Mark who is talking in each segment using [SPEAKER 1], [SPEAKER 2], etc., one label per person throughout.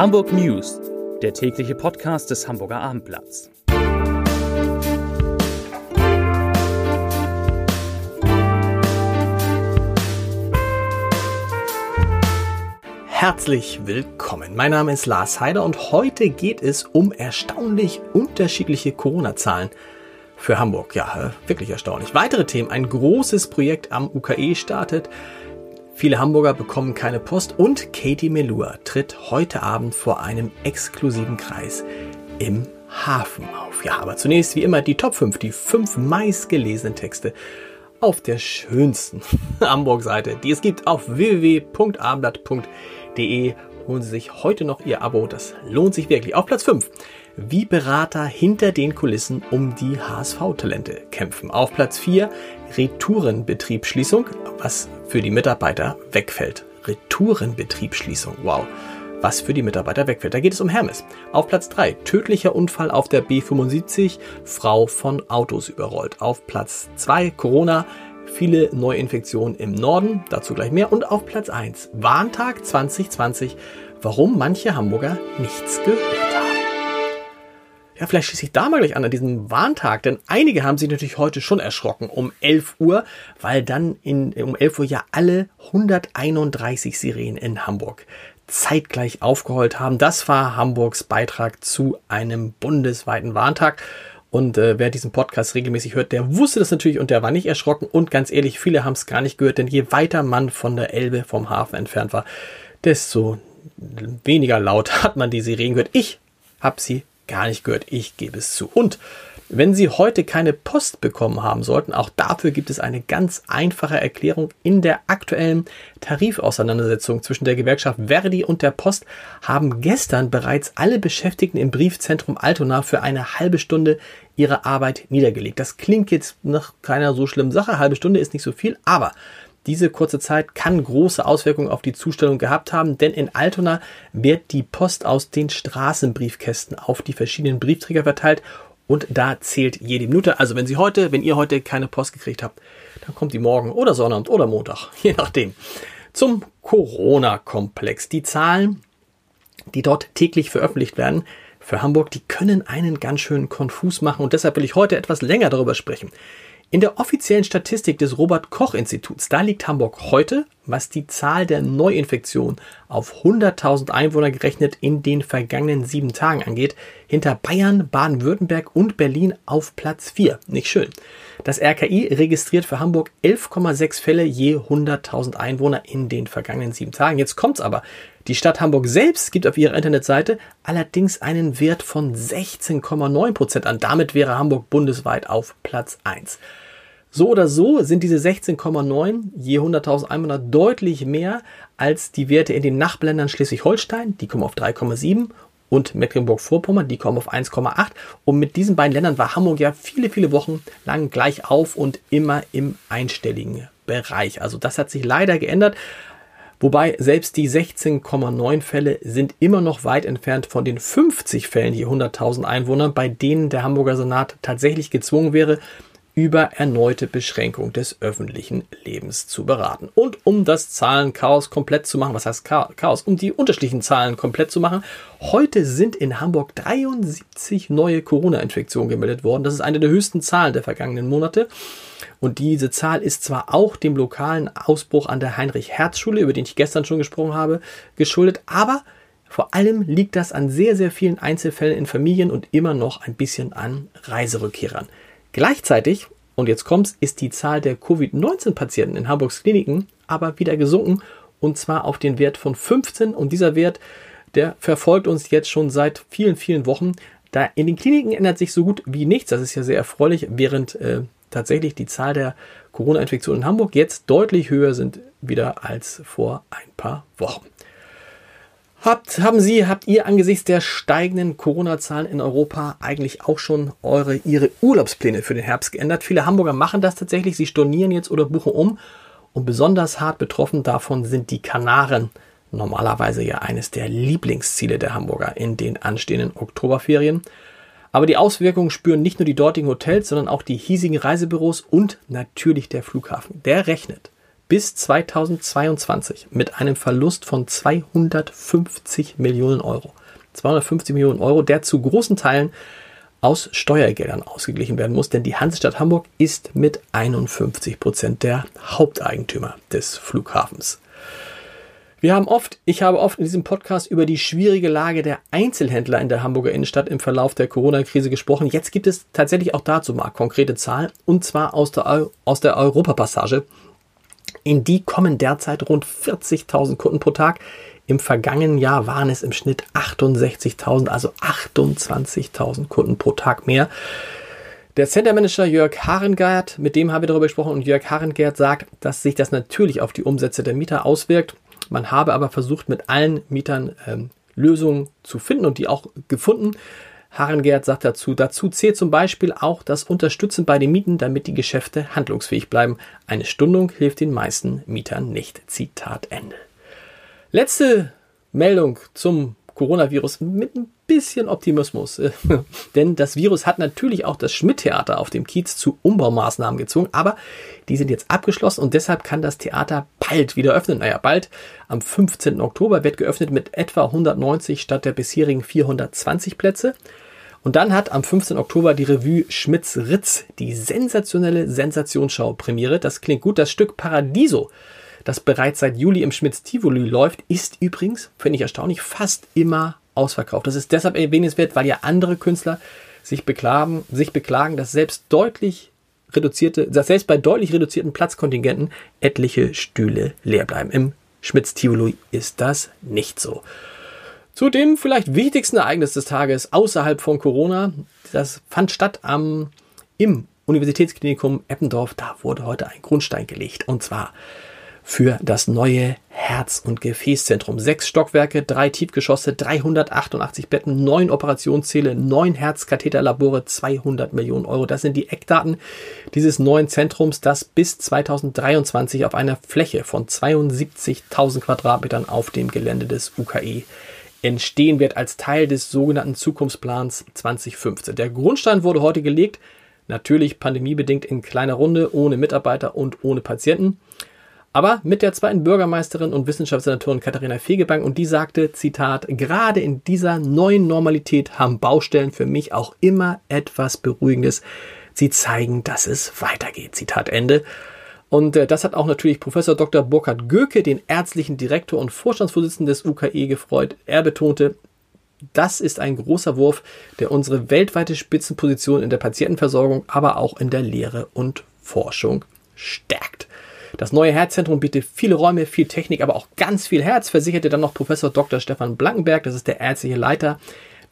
[SPEAKER 1] Hamburg News, der tägliche Podcast des Hamburger Abendblatts.
[SPEAKER 2] Herzlich willkommen. Mein Name ist Lars Heider und heute geht es um erstaunlich unterschiedliche Corona-Zahlen für Hamburg. Ja, wirklich erstaunlich. Weitere Themen. Ein großes Projekt am UKE startet. Viele Hamburger bekommen keine Post und Katie Melua tritt heute Abend vor einem exklusiven Kreis im Hafen auf. Ja, aber zunächst wie immer die Top 5, die fünf meistgelesenen Texte auf der schönsten Hamburg-Seite, die es gibt auf www.abendblatt.de. Holen Sie sich heute noch Ihr Abo, das lohnt sich wirklich. Auf Platz 5 wie Berater hinter den Kulissen um die HSV-Talente kämpfen. Auf Platz 4 Retourenbetriebsschließung, was für die Mitarbeiter wegfällt. Retourenbetriebsschließung, wow. Was für die Mitarbeiter wegfällt. Da geht es um Hermes. Auf Platz 3 tödlicher Unfall auf der B75, Frau von Autos überrollt. Auf Platz 2 Corona, viele Neuinfektionen im Norden, dazu gleich mehr. Und auf Platz 1 Warntag 2020, warum manche Hamburger nichts gehört haben. Ja, vielleicht schließe ich da mal gleich an, an diesem Warntag, denn einige haben sich natürlich heute schon erschrocken um 11 Uhr, weil dann in, um 11 Uhr ja alle 131 Sirenen in Hamburg zeitgleich aufgeheult haben. Das war Hamburgs Beitrag zu einem bundesweiten Warntag. Und äh, wer diesen Podcast regelmäßig hört, der wusste das natürlich und der war nicht erschrocken. Und ganz ehrlich, viele haben es gar nicht gehört, denn je weiter man von der Elbe vom Hafen entfernt war, desto weniger laut hat man die Sirenen gehört. Ich habe sie gar nicht gehört. Ich gebe es zu. Und wenn Sie heute keine Post bekommen haben sollten, auch dafür gibt es eine ganz einfache Erklärung. In der aktuellen Tarifauseinandersetzung zwischen der Gewerkschaft Verdi und der Post haben gestern bereits alle Beschäftigten im Briefzentrum Altona für eine halbe Stunde ihre Arbeit niedergelegt. Das klingt jetzt nach keiner so schlimmen Sache. Halbe Stunde ist nicht so viel, aber diese kurze Zeit kann große Auswirkungen auf die Zustellung gehabt haben, denn in Altona wird die Post aus den Straßenbriefkästen auf die verschiedenen Briefträger verteilt und da zählt jede Minute. Also wenn Sie heute, wenn ihr heute keine Post gekriegt habt, dann kommt die morgen oder Sonnabend oder Montag, je nachdem. Zum Corona-Komplex. Die Zahlen, die dort täglich veröffentlicht werden, für Hamburg, die können einen ganz schön konfus machen und deshalb will ich heute etwas länger darüber sprechen. In der offiziellen Statistik des Robert Koch Instituts, da liegt Hamburg heute, was die Zahl der Neuinfektionen auf 100.000 Einwohner gerechnet in den vergangenen sieben Tagen angeht, hinter Bayern, Baden-Württemberg und Berlin auf Platz 4. Nicht schön. Das RKI registriert für Hamburg 11,6 Fälle je 100.000 Einwohner in den vergangenen sieben Tagen. Jetzt kommt's aber. Die Stadt Hamburg selbst gibt auf ihrer Internetseite allerdings einen Wert von 16,9 Prozent an. Damit wäre Hamburg bundesweit auf Platz 1. So oder so sind diese 16,9 je 100.000 Einwohner deutlich mehr als die Werte in den Nachbarländern Schleswig-Holstein, die kommen auf 3,7 und Mecklenburg-Vorpommern, die kommen auf 1,8. Und mit diesen beiden Ländern war Hamburg ja viele, viele Wochen lang gleich auf und immer im einstelligen Bereich. Also das hat sich leider geändert. Wobei selbst die 16,9 Fälle sind immer noch weit entfernt von den 50 Fällen je 100.000 Einwohner, bei denen der Hamburger Senat tatsächlich gezwungen wäre, über erneute Beschränkung des öffentlichen Lebens zu beraten. Und um das Zahlenchaos komplett zu machen, was heißt Chaos? Um die unterschiedlichen Zahlen komplett zu machen, heute sind in Hamburg 73 neue Corona-Infektionen gemeldet worden. Das ist eine der höchsten Zahlen der vergangenen Monate. Und diese Zahl ist zwar auch dem lokalen Ausbruch an der Heinrich-Herz-Schule, über den ich gestern schon gesprochen habe, geschuldet, aber vor allem liegt das an sehr, sehr vielen Einzelfällen in Familien und immer noch ein bisschen an Reiserückkehrern. Gleichzeitig, und jetzt kommt's, ist die Zahl der Covid-19-Patienten in Hamburgs Kliniken aber wieder gesunken und zwar auf den Wert von 15 und dieser Wert, der verfolgt uns jetzt schon seit vielen, vielen Wochen. Da in den Kliniken ändert sich so gut wie nichts, das ist ja sehr erfreulich, während äh, tatsächlich die Zahl der Corona-Infektionen in Hamburg jetzt deutlich höher sind wieder als vor ein paar Wochen. Habt, haben Sie, habt ihr angesichts der steigenden Corona-Zahlen in Europa eigentlich auch schon eure, Ihre Urlaubspläne für den Herbst geändert? Viele Hamburger machen das tatsächlich. Sie stornieren jetzt oder buchen um. Und besonders hart betroffen davon sind die Kanaren. Normalerweise ja eines der Lieblingsziele der Hamburger in den anstehenden Oktoberferien. Aber die Auswirkungen spüren nicht nur die dortigen Hotels, sondern auch die hiesigen Reisebüros und natürlich der Flughafen. Der rechnet bis 2022 mit einem Verlust von 250 Millionen Euro. 250 Millionen Euro, der zu großen Teilen aus Steuergeldern ausgeglichen werden muss, denn die Hansestadt Hamburg ist mit 51 Prozent der Haupteigentümer des Flughafens. Wir haben oft, ich habe oft in diesem Podcast über die schwierige Lage der Einzelhändler in der Hamburger Innenstadt im Verlauf der Corona-Krise gesprochen. Jetzt gibt es tatsächlich auch dazu mal konkrete Zahlen und zwar aus der, aus der Europapassage. In die kommen derzeit rund 40.000 Kunden pro Tag. Im vergangenen Jahr waren es im Schnitt 68.000, also 28.000 Kunden pro Tag mehr. Der Center Manager Jörg Harengert, mit dem haben wir darüber gesprochen und Jörg Harengert sagt, dass sich das natürlich auf die Umsätze der Mieter auswirkt. Man habe aber versucht, mit allen Mietern ähm, Lösungen zu finden und die auch gefunden. Harengert sagt dazu, dazu zählt zum Beispiel auch das Unterstützen bei den Mieten, damit die Geschäfte handlungsfähig bleiben. Eine Stundung hilft den meisten Mietern nicht. Zitat Ende. Letzte Meldung zum Coronavirus mit ein bisschen Optimismus. Denn das Virus hat natürlich auch das Schmidt-Theater auf dem Kiez zu Umbaumaßnahmen gezwungen, aber die sind jetzt abgeschlossen und deshalb kann das Theater bald wieder öffnen. Naja, bald. Am 15. Oktober wird geöffnet mit etwa 190 statt der bisherigen 420 Plätze. Und dann hat am 15. Oktober die Revue Schmitz Ritz die sensationelle Sensationsschau Premiere. Das klingt gut. Das Stück Paradiso das bereits seit Juli im Schmitz Tivoli läuft, ist übrigens, finde ich erstaunlich, fast immer ausverkauft. Das ist deshalb erwähnenswert, weil ja andere Künstler sich beklagen, sich beklagen, dass selbst deutlich reduzierte, dass selbst bei deutlich reduzierten Platzkontingenten etliche Stühle leer bleiben. Im Schmitz Tivoli ist das nicht so. Zu dem vielleicht wichtigsten Ereignis des Tages außerhalb von Corona, das fand statt am, im Universitätsklinikum Eppendorf. Da wurde heute ein Grundstein gelegt. Und zwar für das neue Herz- und Gefäßzentrum. Sechs Stockwerke, drei Tiefgeschosse, 388 Betten, neun Operationssäle, neun Herzkatheterlabore, 200 Millionen Euro. Das sind die Eckdaten dieses neuen Zentrums, das bis 2023 auf einer Fläche von 72.000 Quadratmetern auf dem Gelände des UKE entstehen wird als Teil des sogenannten Zukunftsplans 2015. Der Grundstein wurde heute gelegt, natürlich pandemiebedingt in kleiner Runde, ohne Mitarbeiter und ohne Patienten. Aber mit der zweiten Bürgermeisterin und Wissenschaftssenatorin Katharina Fegebank und die sagte, Zitat, gerade in dieser neuen Normalität haben Baustellen für mich auch immer etwas Beruhigendes. Sie zeigen, dass es weitergeht. Zitat Ende. Und äh, das hat auch natürlich Professor Dr. Burkhard Göke, den ärztlichen Direktor und Vorstandsvorsitzenden des UKE, gefreut. Er betonte, das ist ein großer Wurf, der unsere weltweite Spitzenposition in der Patientenversorgung, aber auch in der Lehre und Forschung stärkt. Das neue Herzzentrum bietet viele Räume, viel Technik, aber auch ganz viel Herz, versicherte dann noch Professor Dr. Stefan Blankenberg, das ist der ärztliche Leiter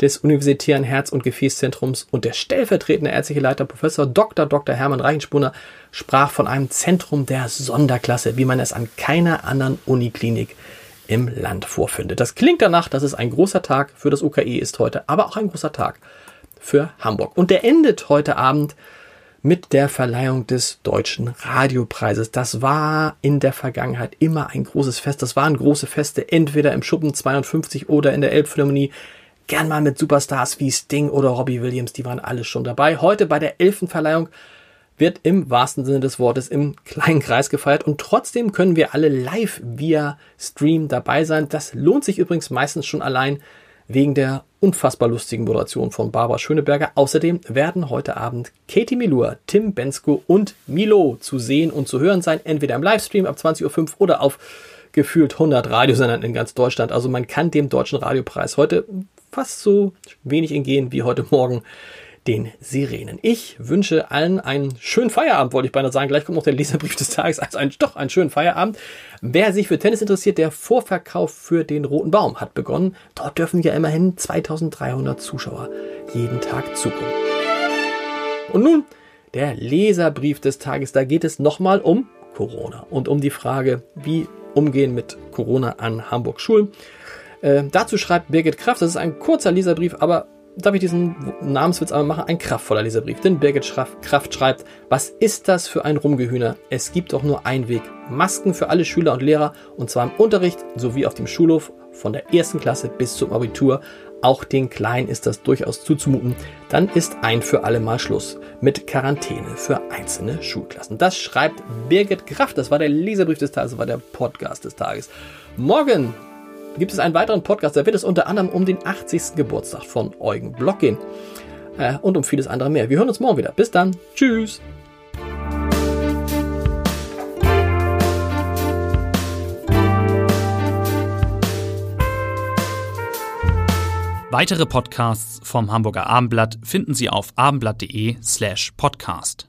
[SPEAKER 2] des Universitären Herz- und Gefäßzentrums und der stellvertretende ärztliche Leiter Professor Dr. Dr. Hermann Reichenspuner sprach von einem Zentrum der Sonderklasse, wie man es an keiner anderen Uniklinik im Land vorfindet. Das klingt danach, dass es ein großer Tag für das UKE ist heute, aber auch ein großer Tag für Hamburg. Und der endet heute Abend mit der Verleihung des Deutschen Radiopreises. Das war in der Vergangenheit immer ein großes Fest. Das waren große Feste, entweder im Schuppen 52 oder in der Elbphilharmonie. Gern mal mit Superstars wie Sting oder Robbie Williams, die waren alle schon dabei. Heute bei der elften Verleihung wird im wahrsten Sinne des Wortes im kleinen Kreis gefeiert und trotzdem können wir alle live via Stream dabei sein. Das lohnt sich übrigens meistens schon allein wegen der unfassbar lustigen Moderation von Barbara Schöneberger. Außerdem werden heute Abend Katie Milur, Tim Bensko und Milo zu sehen und zu hören sein, entweder im Livestream ab 20.05 Uhr oder auf gefühlt 100 Radiosendern in ganz Deutschland. Also man kann dem Deutschen Radiopreis heute fast so wenig entgehen wie heute Morgen den Sirenen. Ich wünsche allen einen schönen Feierabend, wollte ich beinahe sagen. Gleich kommt noch der Leserbrief des Tages. Also ein, doch einen schönen Feierabend. Wer sich für Tennis interessiert, der Vorverkauf für den Roten Baum hat begonnen. Dort dürfen ja immerhin 2300 Zuschauer jeden Tag zugucken. Und nun der Leserbrief des Tages. Da geht es nochmal um Corona und um die Frage, wie umgehen mit Corona an Hamburg Schulen. Äh, dazu schreibt Birgit Kraft, das ist ein kurzer Leserbrief, aber darf ich diesen Namenswitz einmal machen? Ein kraftvoller Leserbrief. Denn Birgit Kraft schreibt, was ist das für ein Rumgehühner? Es gibt doch nur einen Weg. Masken für alle Schüler und Lehrer und zwar im Unterricht sowie auf dem Schulhof von der ersten Klasse bis zum Abitur. Auch den Kleinen ist das durchaus zuzumuten. Dann ist ein für alle Mal Schluss mit Quarantäne für einzelne Schulklassen. Das schreibt Birgit Kraft. Das war der Leserbrief des Tages, das war der Podcast des Tages. Morgen gibt es einen weiteren Podcast. Da wird es unter anderem um den 80. Geburtstag von Eugen Block gehen. Äh, und um vieles andere mehr. Wir hören uns morgen wieder. Bis dann. Tschüss.
[SPEAKER 1] Weitere Podcasts vom Hamburger Abendblatt finden Sie auf abendblatt.de slash podcast.